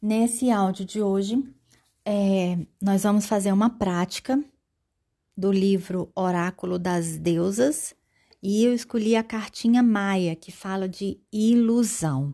Nesse áudio de hoje, é, nós vamos fazer uma prática do livro Oráculo das Deusas e eu escolhi a cartinha Maia, que fala de ilusão.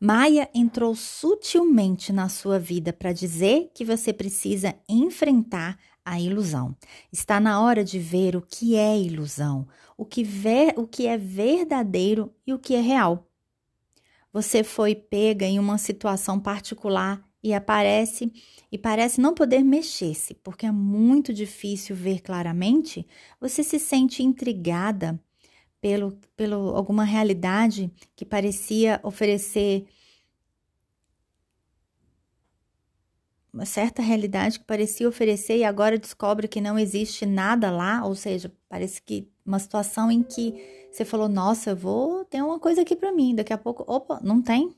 Maia entrou sutilmente na sua vida para dizer que você precisa enfrentar a ilusão. Está na hora de ver o que é ilusão, o que, ver, o que é verdadeiro e o que é real. Você foi pega em uma situação particular e aparece e parece não poder mexer-se, porque é muito difícil ver claramente. Você se sente intrigada pelo, pelo alguma realidade que parecia oferecer uma certa realidade que parecia oferecer e agora descobre que não existe nada lá, ou seja, parece que uma situação em que você falou, nossa, eu vou ter uma coisa aqui para mim. Daqui a pouco, opa, não tem?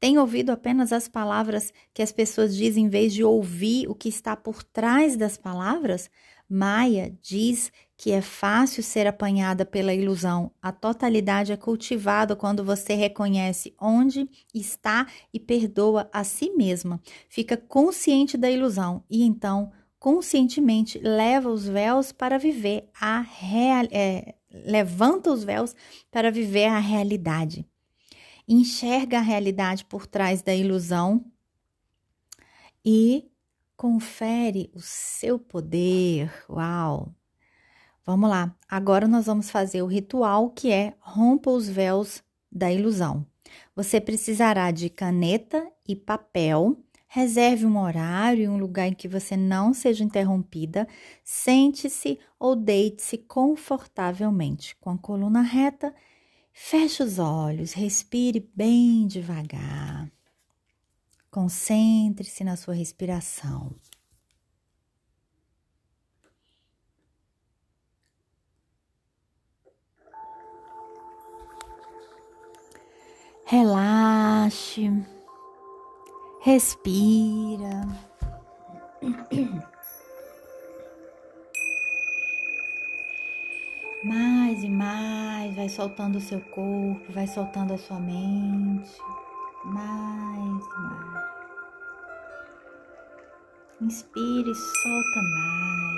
Tem ouvido apenas as palavras que as pessoas dizem em vez de ouvir o que está por trás das palavras? Maia diz que é fácil ser apanhada pela ilusão. A totalidade é cultivada quando você reconhece onde está e perdoa a si mesma. Fica consciente da ilusão e então conscientemente leva os véus para viver a real, é, levanta os véus para viver a realidade. Enxerga a realidade por trás da ilusão e confere o seu poder. Uau! Vamos lá. Agora nós vamos fazer o ritual que é rompa os véus da ilusão. Você precisará de caneta e papel Reserve um horário e um lugar em que você não seja interrompida. Sente-se ou deite-se confortavelmente, com a coluna reta. Feche os olhos, respire bem devagar. Concentre-se na sua respiração. Relaxe. Respira. Mais e mais, vai soltando o seu corpo, vai soltando a sua mente. Mais e mais. Inspire e solta mais.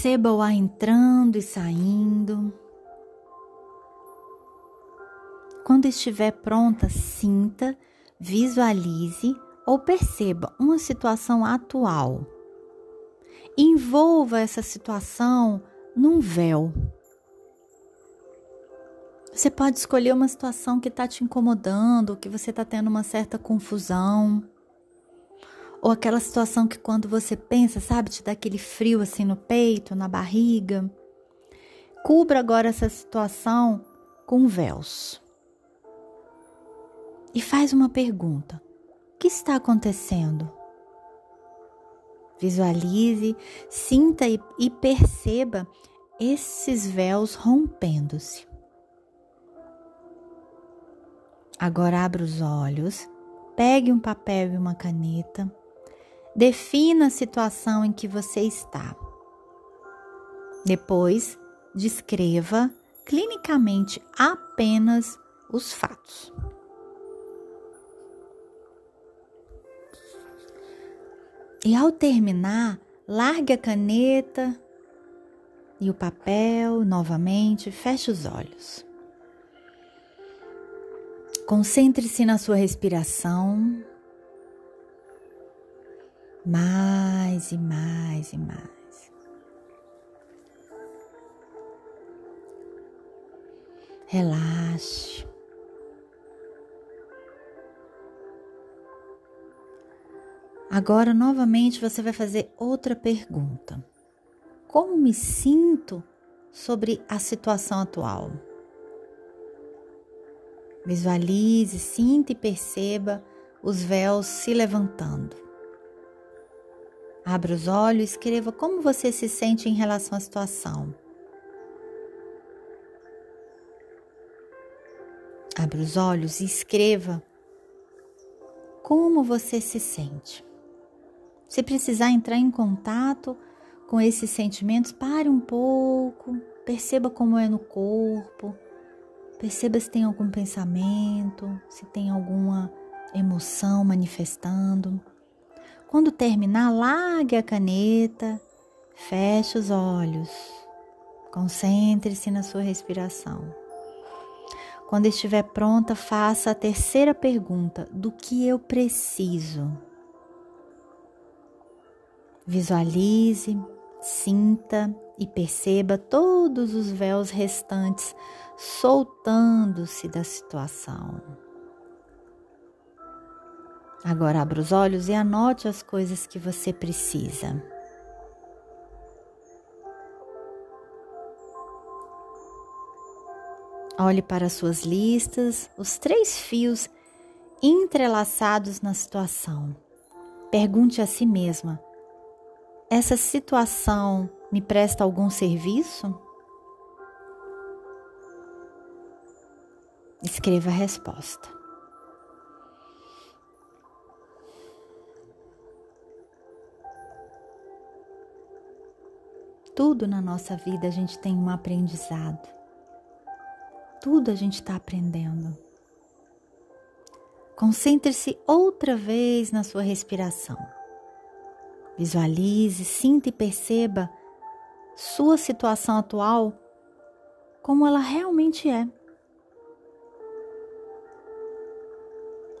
Perceba o ar entrando e saindo. Quando estiver pronta, sinta, visualize ou perceba uma situação atual. Envolva essa situação num véu. Você pode escolher uma situação que está te incomodando, que você está tendo uma certa confusão. Ou aquela situação que quando você pensa, sabe, te dá aquele frio assim no peito, na barriga. Cubra agora essa situação com véus. E faz uma pergunta: o que está acontecendo? Visualize, sinta e, e perceba esses véus rompendo-se. Agora abra os olhos, pegue um papel e uma caneta Defina a situação em que você está. Depois, descreva clinicamente apenas os fatos. E ao terminar, largue a caneta e o papel novamente, feche os olhos. Concentre-se na sua respiração mais e mais e mais. Relaxe. Agora, novamente, você vai fazer outra pergunta. Como me sinto sobre a situação atual? Visualize, sinta e perceba os véus se levantando. Abra os olhos e escreva como você se sente em relação à situação. Abra os olhos e escreva como você se sente. Se precisar entrar em contato com esses sentimentos, pare um pouco, perceba como é no corpo, perceba se tem algum pensamento, se tem alguma emoção manifestando. Quando terminar, largue a caneta, feche os olhos, concentre-se na sua respiração. Quando estiver pronta, faça a terceira pergunta: do que eu preciso? Visualize, sinta e perceba todos os véus restantes soltando-se da situação. Agora abra os olhos e anote as coisas que você precisa. Olhe para suas listas, os três fios entrelaçados na situação. Pergunte a si mesma: essa situação me presta algum serviço? Escreva a resposta. Tudo na nossa vida a gente tem um aprendizado. Tudo a gente está aprendendo. Concentre-se outra vez na sua respiração. Visualize, sinta e perceba sua situação atual como ela realmente é.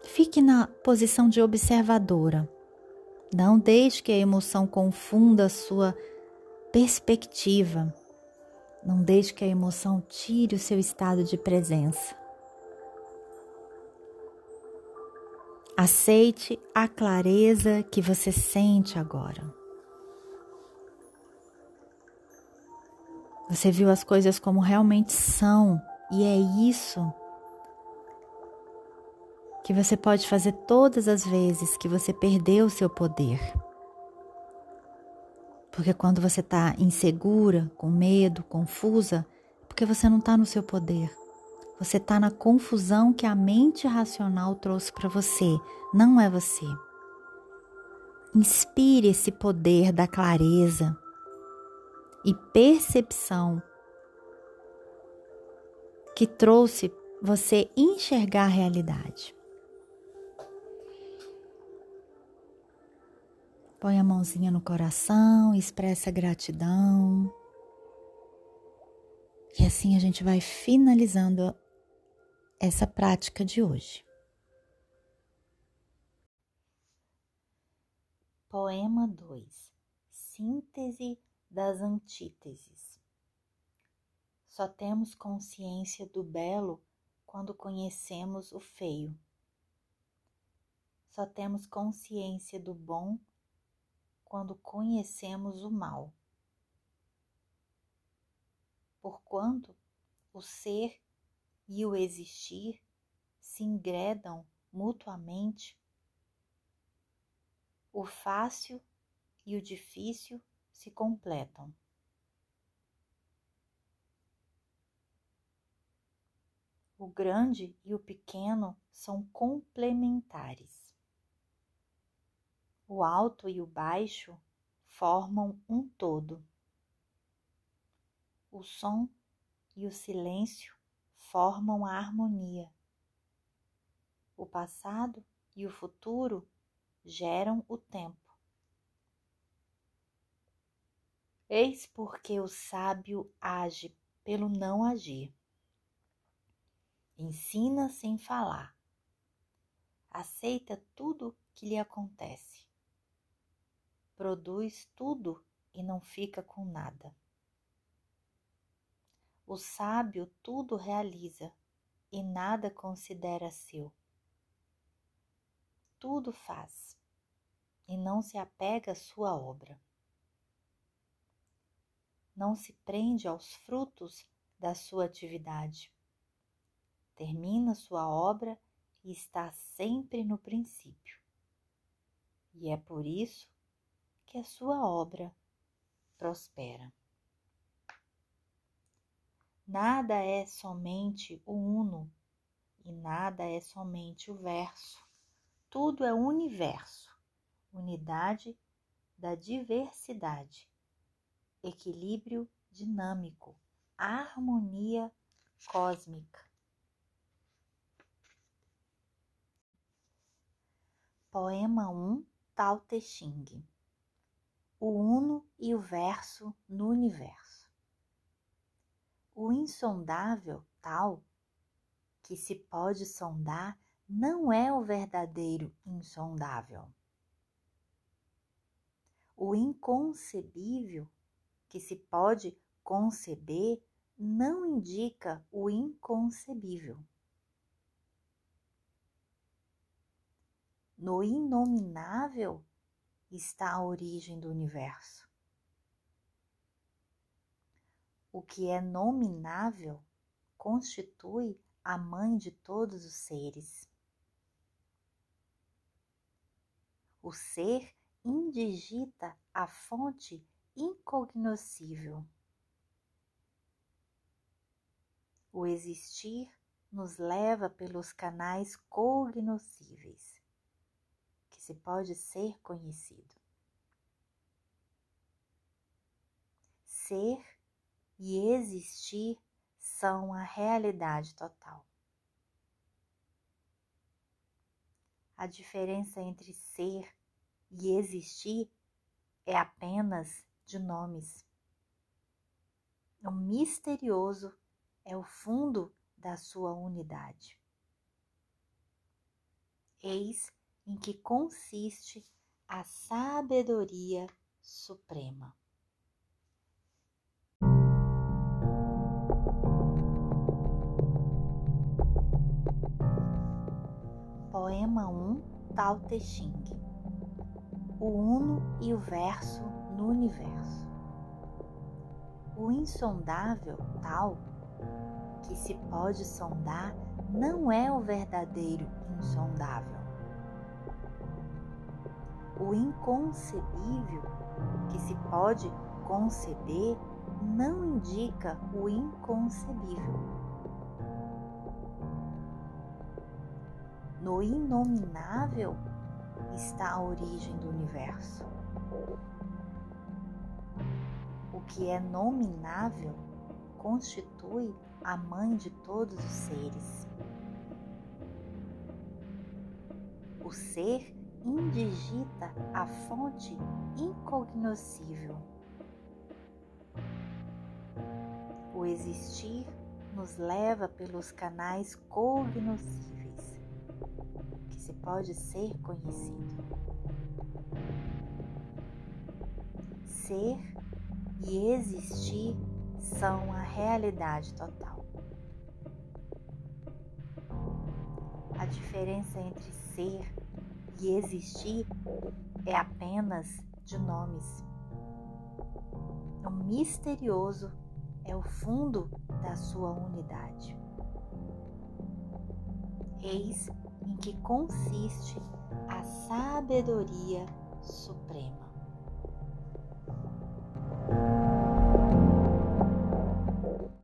Fique na posição de observadora. Não deixe que a emoção confunda a sua perspectiva. Não deixe que a emoção tire o seu estado de presença. Aceite a clareza que você sente agora. Você viu as coisas como realmente são, e é isso que você pode fazer todas as vezes que você perdeu o seu poder. Porque quando você está insegura, com medo, confusa, é porque você não está no seu poder. Você está na confusão que a mente racional trouxe para você, não é você. Inspire esse poder da clareza e percepção que trouxe você enxergar a realidade. Põe a mãozinha no coração, expressa gratidão. E assim a gente vai finalizando essa prática de hoje. Poema 2 Síntese das antíteses. Só temos consciência do belo quando conhecemos o feio. Só temos consciência do bom quando conhecemos o mal. Porquanto o ser e o existir se ingredam mutuamente, o fácil e o difícil se completam. O grande e o pequeno são complementares. O alto e o baixo formam um todo. O som e o silêncio formam a harmonia. O passado e o futuro geram o tempo. Eis porque o sábio age pelo não agir. Ensina sem falar. Aceita tudo que lhe acontece produz tudo e não fica com nada. O sábio tudo realiza e nada considera seu. Tudo faz e não se apega à sua obra. Não se prende aos frutos da sua atividade. Termina sua obra e está sempre no princípio. E é por isso que a sua obra prospera. Nada é somente o uno e nada é somente o verso. tudo é universo, unidade da diversidade, equilíbrio dinâmico, harmonia cósmica. Poema 1 Tao Te Ching O uno e o verso no universo. O insondável tal que se pode sondar não é o verdadeiro insondável. O inconcebível que se pode conceber não indica o inconcebível. No inominável está a origem do universo. O que é nominável constitui a mãe de todos os seres. O ser indigita a fonte incognoscível. O existir nos leva pelos canais cognoscíveis se pode ser conhecido. Ser e existir são a realidade total. A diferença entre ser e existir é apenas de nomes. O misterioso é o fundo da sua unidade. Eis em que consiste a sabedoria suprema. Poema 1 Tao Te Ching O uno e o verso no universo. O insondável tal que se pode sondar não é o verdadeiro insondável o inconcebível que se pode conceber não indica o inconcebível. No inominável está a origem do universo. O que é nominável constitui a mãe de todos os seres. O ser indigita a fonte incognoscível. O existir nos leva pelos canais cognoscíveis, que se pode ser conhecido. Ser e existir são a realidade total. A diferença entre ser e existir é apenas de nomes. O misterioso é o fundo da sua unidade. Eis em que consiste a sabedoria suprema.